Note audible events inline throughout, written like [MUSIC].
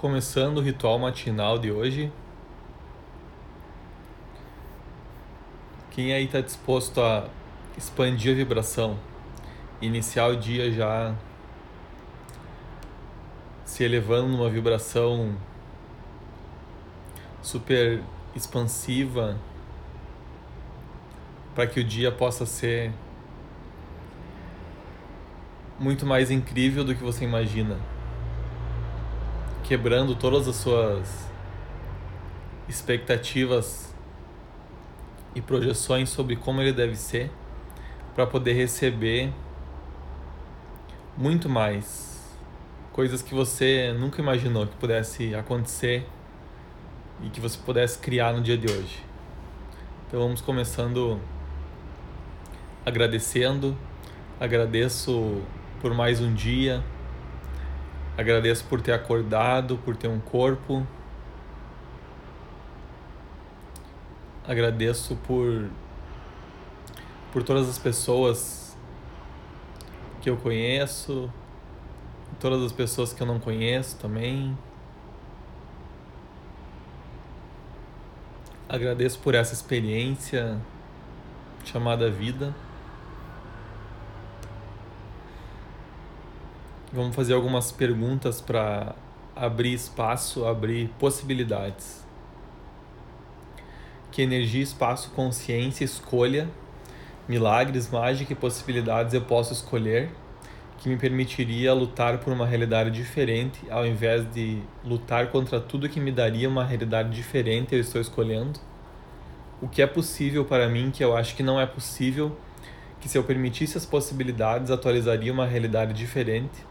Começando o ritual matinal de hoje. Quem aí está disposto a expandir a vibração, iniciar o dia já se elevando numa vibração super expansiva para que o dia possa ser muito mais incrível do que você imagina quebrando todas as suas expectativas e projeções sobre como ele deve ser para poder receber muito mais coisas que você nunca imaginou que pudesse acontecer e que você pudesse criar no dia de hoje. Então vamos começando agradecendo, agradeço por mais um dia Agradeço por ter acordado, por ter um corpo. Agradeço por por todas as pessoas que eu conheço, todas as pessoas que eu não conheço também. Agradeço por essa experiência chamada vida. Vamos fazer algumas perguntas para abrir espaço, abrir possibilidades. Que energia, espaço, consciência, escolha, milagres, mágica e possibilidades eu posso escolher que me permitiria lutar por uma realidade diferente ao invés de lutar contra tudo que me daria uma realidade diferente eu estou escolhendo? O que é possível para mim que eu acho que não é possível, que se eu permitisse as possibilidades atualizaria uma realidade diferente?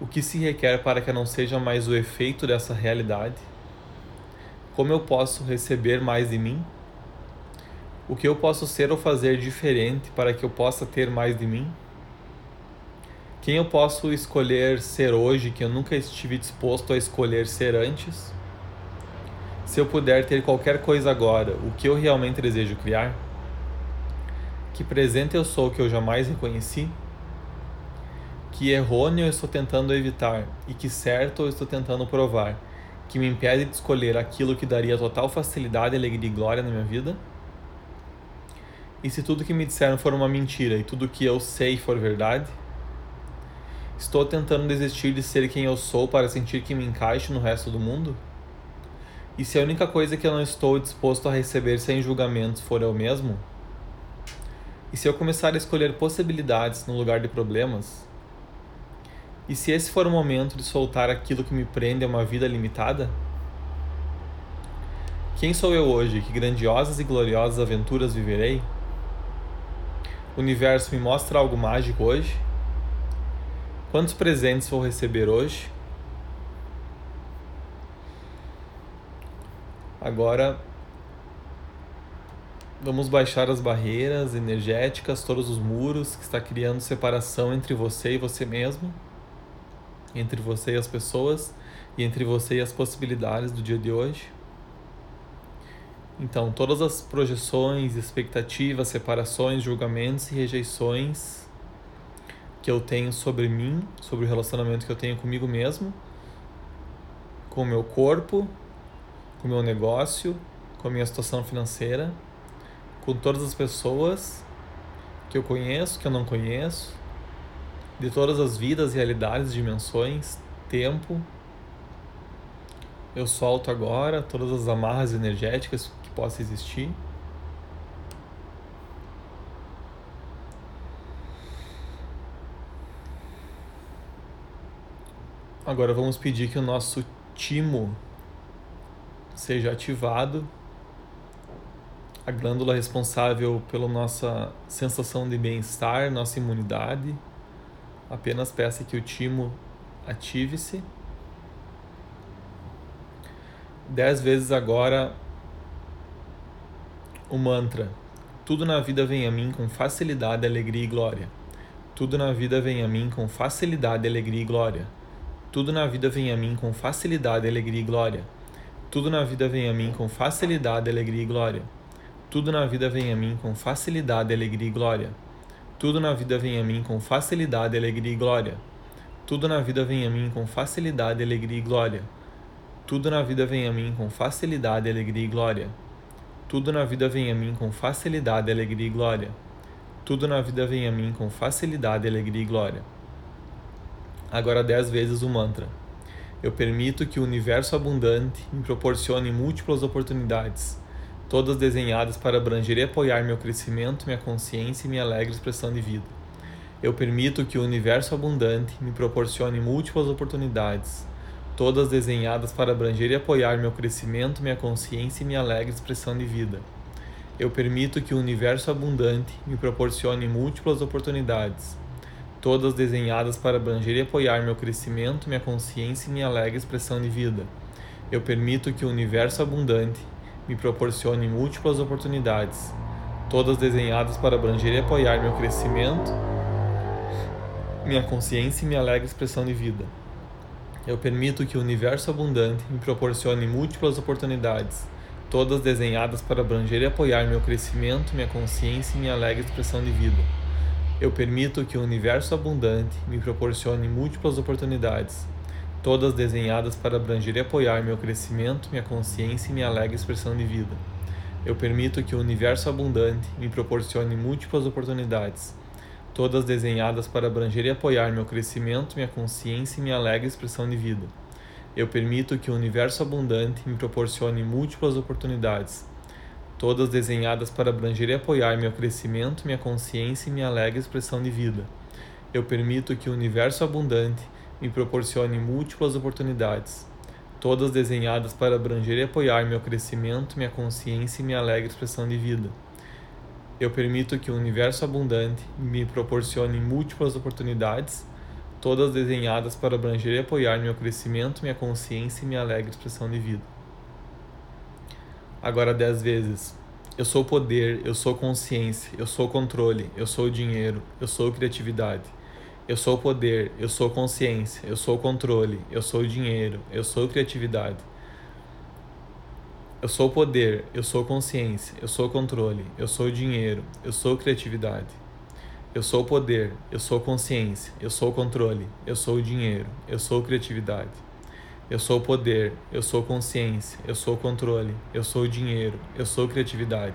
O que se requer para que não seja mais o efeito dessa realidade? Como eu posso receber mais de mim? O que eu posso ser ou fazer diferente para que eu possa ter mais de mim? Quem eu posso escolher ser hoje que eu nunca estive disposto a escolher ser antes? Se eu puder ter qualquer coisa agora, o que eu realmente desejo criar? Que presente eu sou que eu jamais reconheci? Que errôneo eu estou tentando evitar e que certo eu estou tentando provar, que me impede de escolher aquilo que daria total facilidade, alegria e glória na minha vida? E se tudo que me disseram for uma mentira e tudo que eu sei for verdade? Estou tentando desistir de ser quem eu sou para sentir que me encaixo no resto do mundo? E se a única coisa que eu não estou disposto a receber sem julgamentos for eu mesmo? E se eu começar a escolher possibilidades no lugar de problemas? E se esse for o momento de soltar aquilo que me prende a uma vida limitada? Quem sou eu hoje? Que grandiosas e gloriosas aventuras viverei? O universo me mostra algo mágico hoje? Quantos presentes vou receber hoje? Agora vamos baixar as barreiras energéticas, todos os muros que está criando separação entre você e você mesmo entre você e as pessoas e entre você e as possibilidades do dia de hoje. Então, todas as projeções, expectativas, separações, julgamentos e rejeições que eu tenho sobre mim, sobre o relacionamento que eu tenho comigo mesmo, com o meu corpo, com o meu negócio, com a minha situação financeira, com todas as pessoas que eu conheço, que eu não conheço, de todas as vidas, realidades, dimensões, tempo. Eu solto agora todas as amarras energéticas que possam existir. Agora vamos pedir que o nosso timo seja ativado, a glândula responsável pela nossa sensação de bem-estar, nossa imunidade Apenas peça que o timo ative-se. Dez vezes agora o mantra. Tudo na vida vem a mim com facilidade, alegria e glória. Tudo na vida vem a mim com facilidade, alegria e glória. Tudo na vida vem a mim com facilidade, alegria e glória. Tudo na vida vem a mim com facilidade, alegria e glória. Tudo na vida vem a mim com facilidade, alegria e glória. Tudo na vida vem a mim com facilidade, alegria e glória. Tudo na vida vem a mim com facilidade, alegria e glória. Tudo na vida vem a mim com facilidade, alegria e glória. Tudo na vida vem a mim com facilidade, alegria e glória. Tudo na vida vem a mim com facilidade, alegria e glória. Agora dez vezes o mantra. Eu permito que o universo abundante me proporcione múltiplas oportunidades, todas desenhadas para abranger e apoiar meu crescimento, minha consciência e minha alegre expressão de vida. Eu permito que o universo abundante me proporcione múltiplas oportunidades, todas desenhadas para abranger e apoiar meu crescimento, minha consciência e minha alegre expressão de vida. Eu permito que o universo abundante me proporcione múltiplas oportunidades, todas desenhadas para abranger e apoiar meu crescimento, minha consciência e minha alegre expressão de vida. Eu permito que o universo abundante me proporcione múltiplas oportunidades, todas desenhadas para abranger e apoiar meu crescimento, minha consciência e minha alegre expressão de vida. Eu permito que o universo abundante me proporcione múltiplas oportunidades, todas desenhadas para abranger e apoiar meu crescimento, minha consciência e minha alegre expressão de vida. Eu permito que o universo abundante me proporcione múltiplas oportunidades, todas desenhadas para abranger e apoiar meu crescimento, minha consciência e minha alegre expressão de vida. Eu permito que o universo abundante me proporcione múltiplas oportunidades, todas desenhadas para abranger e apoiar meu crescimento, minha consciência e minha alegre expressão de vida. Eu permito que o universo abundante me proporcione múltiplas oportunidades, todas desenhadas para abranger e apoiar meu crescimento, minha consciência e minha alegre expressão de vida. Eu permito que o universo abundante me proporcione múltiplas oportunidades, todas desenhadas para abranger e apoiar meu crescimento, minha consciência e minha alegre expressão de vida. Eu permito que o universo abundante me proporcione múltiplas oportunidades, todas desenhadas para abranger e apoiar meu crescimento, minha consciência e minha alegre expressão de vida. Agora dez vezes. Eu sou poder, eu sou consciência, eu sou controle, eu sou dinheiro, eu sou criatividade. Eu sou poder, eu sou consciência, eu sou controle, eu sou dinheiro, eu sou criatividade. Eu sou poder, eu sou consciência, eu sou controle, eu sou dinheiro, eu sou criatividade. Eu sou poder, eu sou consciência, eu sou controle, eu sou dinheiro, eu sou criatividade. Eu sou poder, eu sou consciência, eu sou controle, eu sou dinheiro, eu sou criatividade.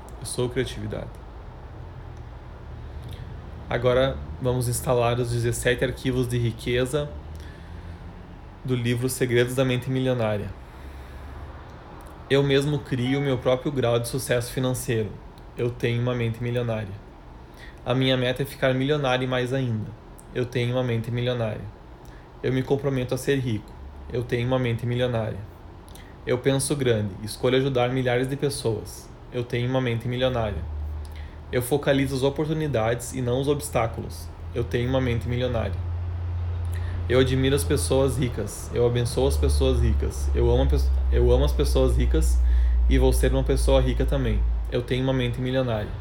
eu sou criatividade. Agora vamos instalar os 17 arquivos de riqueza do livro Segredos da Mente Milionária. Eu mesmo crio meu próprio grau de sucesso financeiro. Eu tenho uma mente milionária. A minha meta é ficar milionário e mais ainda. Eu tenho uma mente milionária. Eu me comprometo a ser rico. Eu tenho uma mente milionária. Eu penso grande, escolho ajudar milhares de pessoas. Eu tenho uma mente milionária. Eu focalizo as oportunidades e não os obstáculos. Eu tenho uma mente milionária. Eu admiro as pessoas ricas. Eu abençoo as pessoas ricas. Eu amo, eu amo as pessoas ricas e vou ser uma pessoa rica também. Eu tenho uma mente milionária.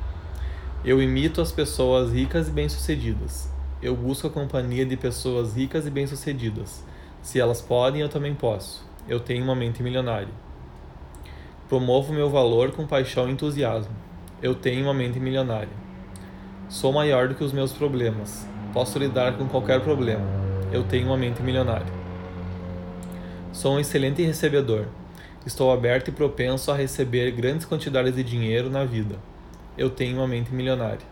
Eu imito as pessoas ricas e bem-sucedidas. Eu busco a companhia de pessoas ricas e bem-sucedidas. Se elas podem, eu também posso. Eu tenho uma mente milionária. Promovo meu valor com paixão e entusiasmo. Eu tenho uma mente milionária. Sou maior do que os meus problemas. Posso lidar com qualquer problema eu tenho uma mente milionária. Sou um excelente recebedor. Estou aberto e propenso a receber grandes quantidades de dinheiro na vida. Eu tenho uma mente milionária.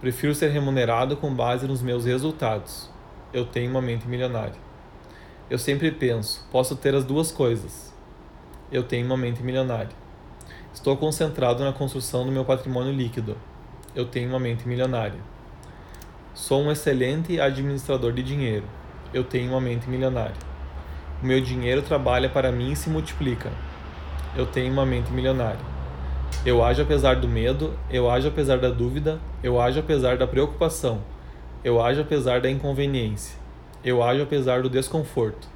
Prefiro ser remunerado com base nos meus resultados. Eu tenho uma mente milionária. Eu sempre penso, posso ter as duas coisas. Eu tenho uma mente milionária. Estou concentrado na construção do meu patrimônio líquido. Eu tenho uma mente milionária. Sou um excelente administrador de dinheiro. Eu tenho uma mente milionária. O meu dinheiro trabalha para mim e se multiplica. Eu tenho uma mente milionária. Eu ajo apesar do medo, eu ajo apesar da dúvida, eu ajo apesar da preocupação, eu ajo apesar da inconveniência. Eu ajo apesar do desconforto.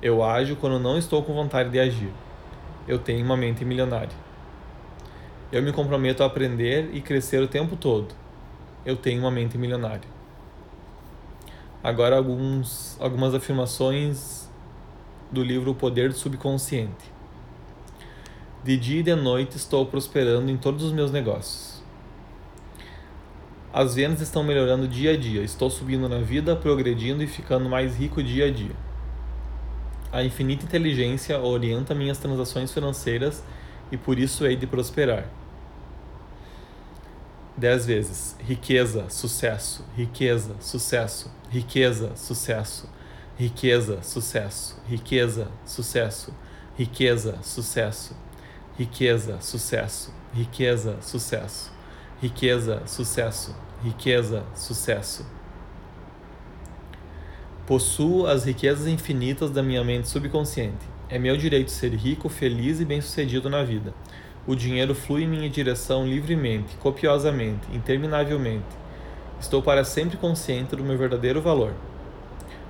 Eu ajo quando não estou com vontade de agir. Eu tenho uma mente milionária. Eu me comprometo a aprender e crescer o tempo todo. Eu tenho uma mente milionária. Agora alguns, algumas afirmações do livro O Poder do Subconsciente. De dia e de noite estou prosperando em todos os meus negócios. As vendas estão melhorando dia a dia. Estou subindo na vida, progredindo e ficando mais rico dia a dia. A infinita inteligência orienta minhas transações financeiras e por isso hei de prosperar. Dez vezes. Riqueza, sucesso, riqueza, sucesso, riqueza, sucesso, riqueza, sucesso, riqueza, sucesso, riqueza, sucesso riqueza, sucesso, riqueza, sucesso, riqueza, sucesso, riqueza, sucesso. Possuo as riquezas infinitas da minha mente subconsciente. É meu direito ser rico, feliz e bem-sucedido na vida. O dinheiro flui em minha direção livremente, copiosamente, interminavelmente. Estou para sempre consciente do meu verdadeiro valor.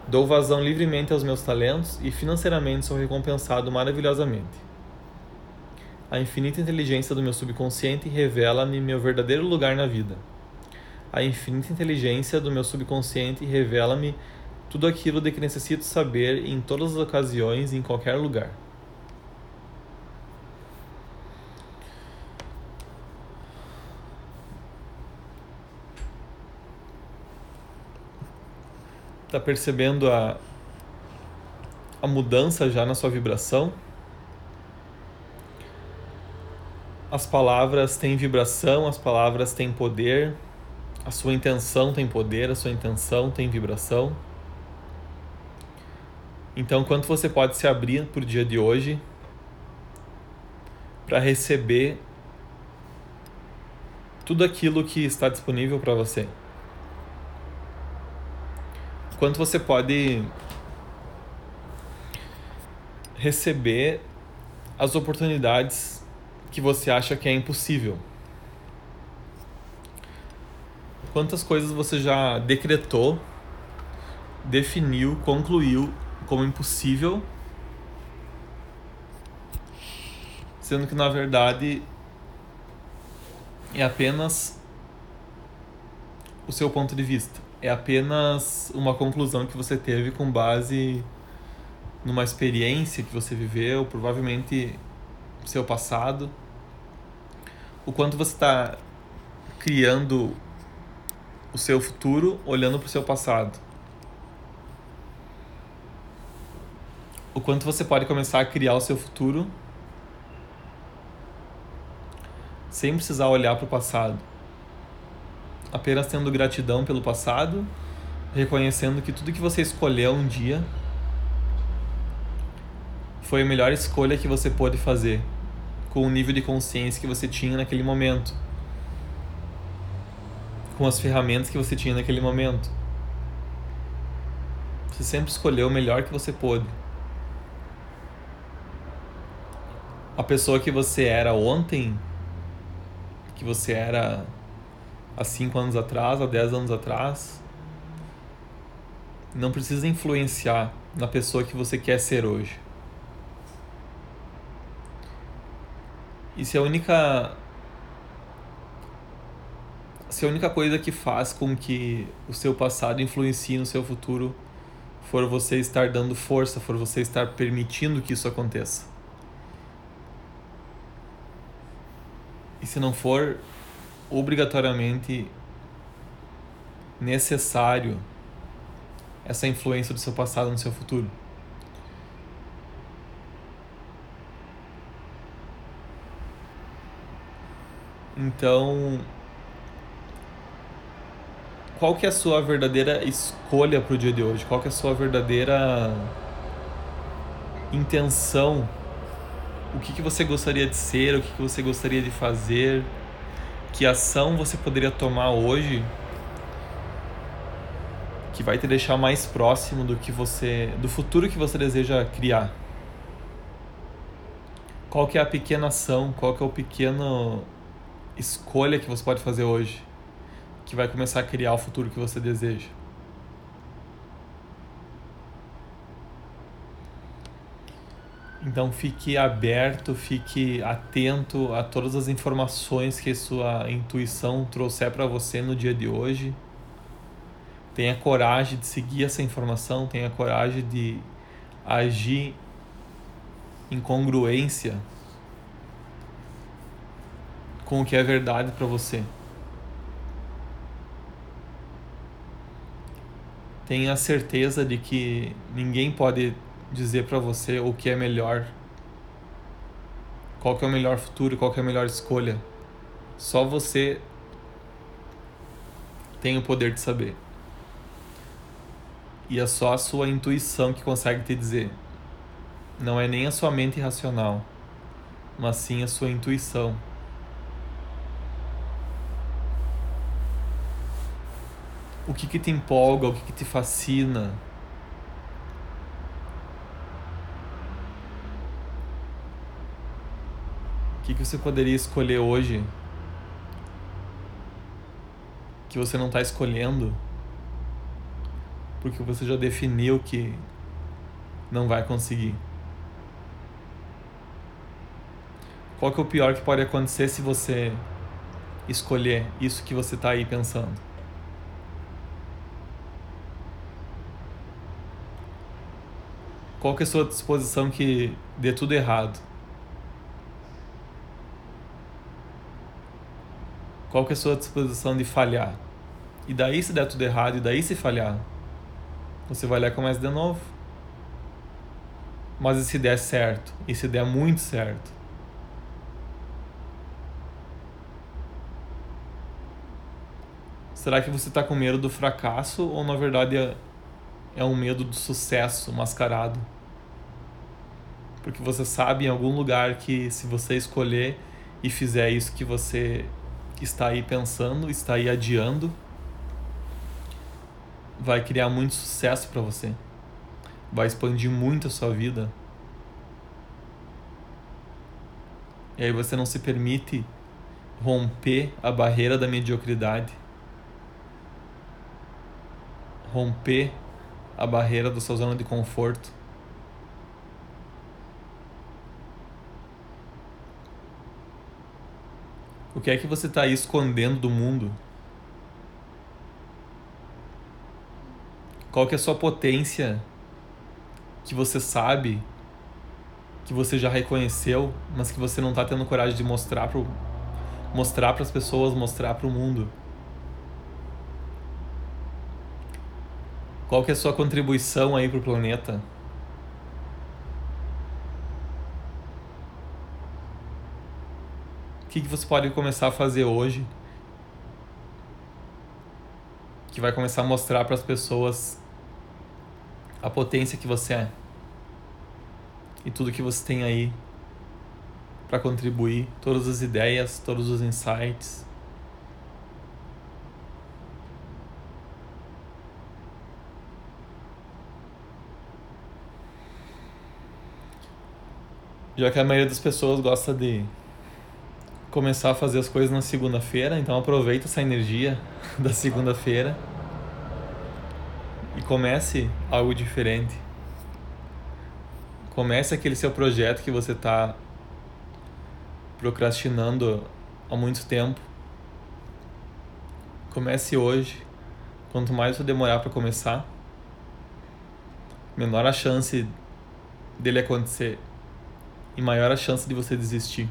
Dou vazão livremente aos meus talentos e financeiramente sou recompensado maravilhosamente. A infinita inteligência do meu subconsciente revela-me meu verdadeiro lugar na vida. A infinita inteligência do meu subconsciente revela-me tudo aquilo de que necessito saber em todas as ocasiões em qualquer lugar. Tá percebendo a, a mudança já na sua vibração? as palavras têm vibração, as palavras têm poder, a sua intenção tem poder, a sua intenção tem vibração. Então, quanto você pode se abrir por dia de hoje para receber tudo aquilo que está disponível para você? Quanto você pode receber as oportunidades que você acha que é impossível? Quantas coisas você já decretou, definiu, concluiu como impossível, sendo que na verdade é apenas o seu ponto de vista, é apenas uma conclusão que você teve com base numa experiência que você viveu, provavelmente seu passado. O quanto você está criando o seu futuro olhando para o seu passado. O quanto você pode começar a criar o seu futuro sem precisar olhar para o passado. Apenas tendo gratidão pelo passado, reconhecendo que tudo que você escolheu um dia foi a melhor escolha que você pôde fazer com o nível de consciência que você tinha naquele momento, com as ferramentas que você tinha naquele momento. Você sempre escolheu o melhor que você pôde. A pessoa que você era ontem, que você era há 5 anos atrás, há 10 anos atrás, não precisa influenciar na pessoa que você quer ser hoje. E se a única se a única coisa que faz com que o seu passado influencie no seu futuro for você estar dando força, for você estar permitindo que isso aconteça. E se não for obrigatoriamente necessário essa influência do seu passado no seu futuro. Então, qual que é a sua verdadeira escolha para o dia de hoje? Qual que é a sua verdadeira intenção? O que, que você gostaria de ser? O que, que você gostaria de fazer? Que ação você poderia tomar hoje que vai te deixar mais próximo do que você, do futuro que você deseja criar? Qual que é a pequena ação? Qual que é o pequeno escolha que você pode fazer hoje que vai começar a criar o futuro que você deseja. Então fique aberto, fique atento a todas as informações que sua intuição trouxer para você no dia de hoje. Tenha coragem de seguir essa informação, tenha coragem de agir em congruência com o que é verdade para você. Tenha certeza de que ninguém pode dizer para você o que é melhor, qual que é o melhor futuro, qual que é a melhor escolha. Só você tem o poder de saber. E é só a sua intuição que consegue te dizer. Não é nem a sua mente racional, mas sim a sua intuição. O que, que te empolga, o que, que te fascina, que, que você poderia escolher hoje que você não está escolhendo porque você já definiu que não vai conseguir? Qual que é o pior que pode acontecer se você escolher isso que você está aí pensando? Qual que é a sua disposição que dê tudo errado? Qual que é a sua disposição de falhar? E daí se der tudo errado, e daí se falhar, você vai lá e começa de novo. Mas e se der certo? E se der muito certo? Será que você está com medo do fracasso ou na verdade é, é um medo do sucesso mascarado? Porque você sabe em algum lugar que se você escolher e fizer isso que você está aí pensando, está aí adiando, vai criar muito sucesso para você. Vai expandir muito a sua vida. E aí você não se permite romper a barreira da mediocridade. Romper a barreira da sua zona de conforto. O que é que você está escondendo do mundo? Qual que é a sua potência que você sabe, que você já reconheceu, mas que você não está tendo coragem de mostrar para mostrar para as pessoas, mostrar para o mundo? Qual que é a sua contribuição aí para o planeta? Que, que você pode começar a fazer hoje que vai começar a mostrar para as pessoas a potência que você é e tudo que você tem aí para contribuir, todas as ideias, todos os insights. Já que a maioria das pessoas gosta de começar a fazer as coisas na segunda-feira, então aproveita essa energia [LAUGHS] da segunda-feira e comece algo diferente. Comece aquele seu projeto que você está procrastinando há muito tempo. Comece hoje. Quanto mais você demorar para começar, menor a chance dele acontecer e maior a chance de você desistir.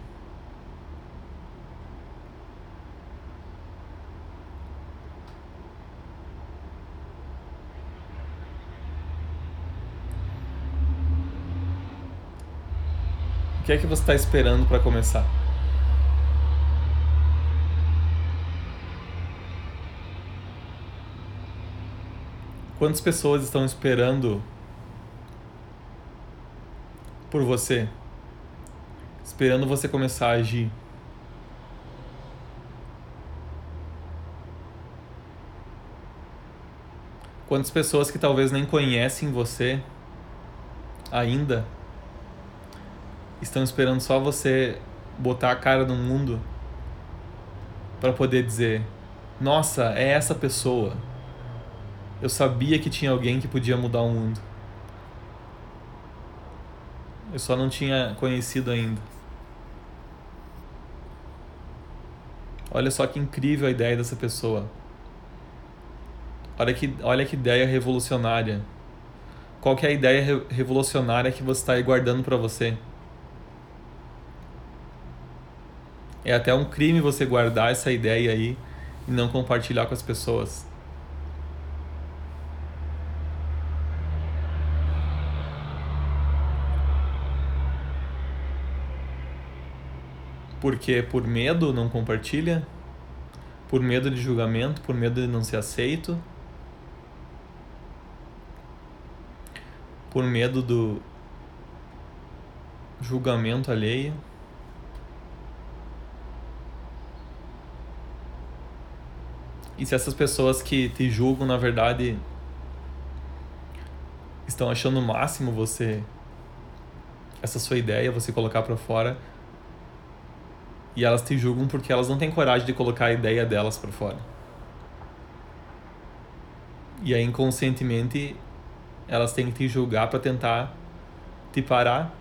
Que é que você está esperando para começar? Quantas pessoas estão esperando por você? Esperando você começar a agir? Quantas pessoas que talvez nem conhecem você ainda estão esperando só você botar a cara no mundo para poder dizer: "Nossa, é essa pessoa. Eu sabia que tinha alguém que podia mudar o mundo." Eu só não tinha conhecido ainda. Olha só que incrível a ideia dessa pessoa. Olha que, olha que ideia revolucionária. Qual que é a ideia re revolucionária que você está aí guardando para você? É até um crime você guardar essa ideia aí e não compartilhar com as pessoas. Porque por medo não compartilha? Por medo de julgamento, por medo de não ser aceito? Por medo do julgamento alheio? E se essas pessoas que te julgam, na verdade, estão achando o máximo você essa sua ideia, você colocar para fora, e elas te julgam porque elas não têm coragem de colocar a ideia delas para fora. E aí inconscientemente elas têm que te julgar para tentar te parar.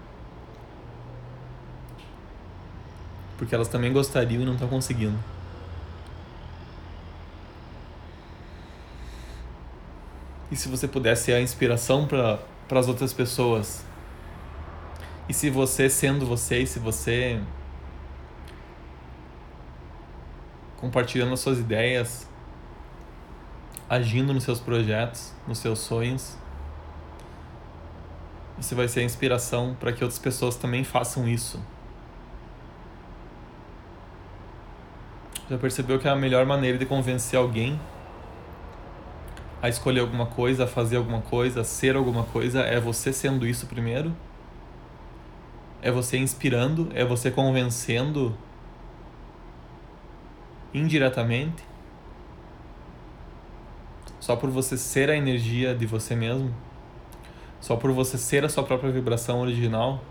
Porque elas também gostariam e não estão conseguindo. E se você pudesse ser a inspiração para as outras pessoas? E se você sendo você, e se você compartilhando as suas ideias, agindo nos seus projetos, nos seus sonhos. Você vai ser a inspiração para que outras pessoas também façam isso. Já percebeu que é a melhor maneira de convencer alguém a escolher alguma coisa, a fazer alguma coisa, a ser alguma coisa é você sendo isso primeiro? É você inspirando, é você convencendo indiretamente, só por você ser a energia de você mesmo, só por você ser a sua própria vibração original.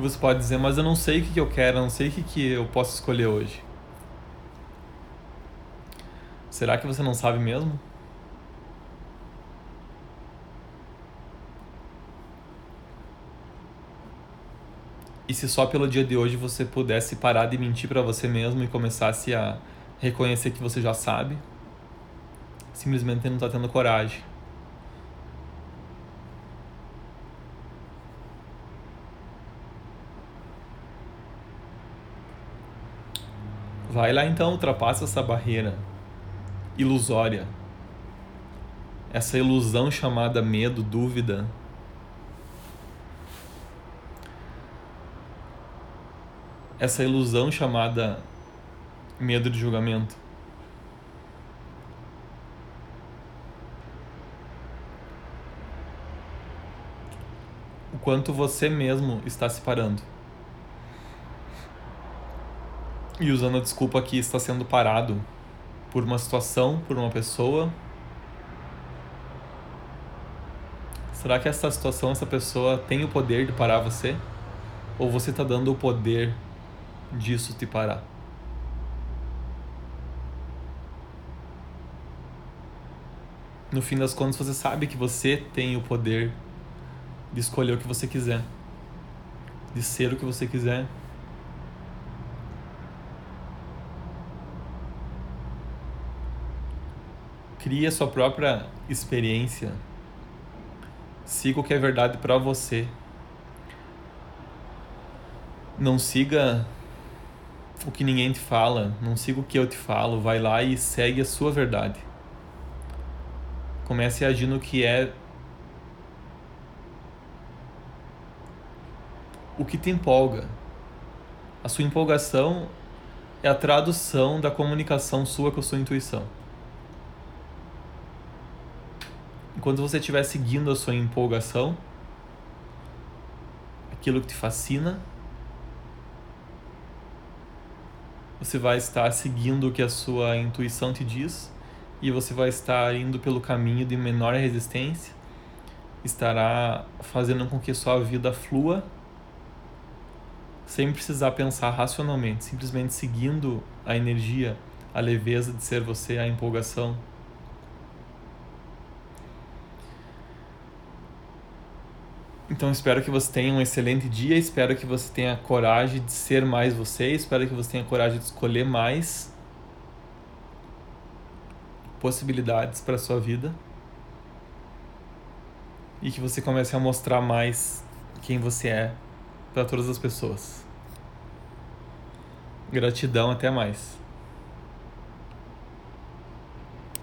E você pode dizer, mas eu não sei o que eu quero, eu não sei o que eu posso escolher hoje. Será que você não sabe mesmo? E se só pelo dia de hoje você pudesse parar de mentir para você mesmo e começasse a reconhecer que você já sabe, simplesmente não está tendo coragem. Vai lá então, ultrapassa essa barreira ilusória. Essa ilusão chamada medo, dúvida, essa ilusão chamada medo de julgamento. O quanto você mesmo está se parando. E usando a desculpa que está sendo parado por uma situação, por uma pessoa. Será que essa situação, essa pessoa tem o poder de parar você? Ou você está dando o poder disso te parar. No fim das contas, você sabe que você tem o poder de escolher o que você quiser, de ser o que você quiser. Crie a sua própria experiência. Siga o que é verdade para você. Não siga o que ninguém te fala, não siga o que eu te falo, vai lá e segue a sua verdade. Comece a agir no que é o que te empolga. A sua empolgação é a tradução da comunicação sua com a sua intuição. Enquanto você estiver seguindo a sua empolgação, aquilo que te fascina, você vai estar seguindo o que a sua intuição te diz e você vai estar indo pelo caminho de menor resistência, estará fazendo com que sua vida flua sem precisar pensar racionalmente, simplesmente seguindo a energia, a leveza de ser você, a empolgação. Então espero que você tenha um excelente dia, espero que você tenha coragem de ser mais você, espero que você tenha coragem de escolher mais possibilidades para sua vida e que você comece a mostrar mais quem você é para todas as pessoas. Gratidão, até mais.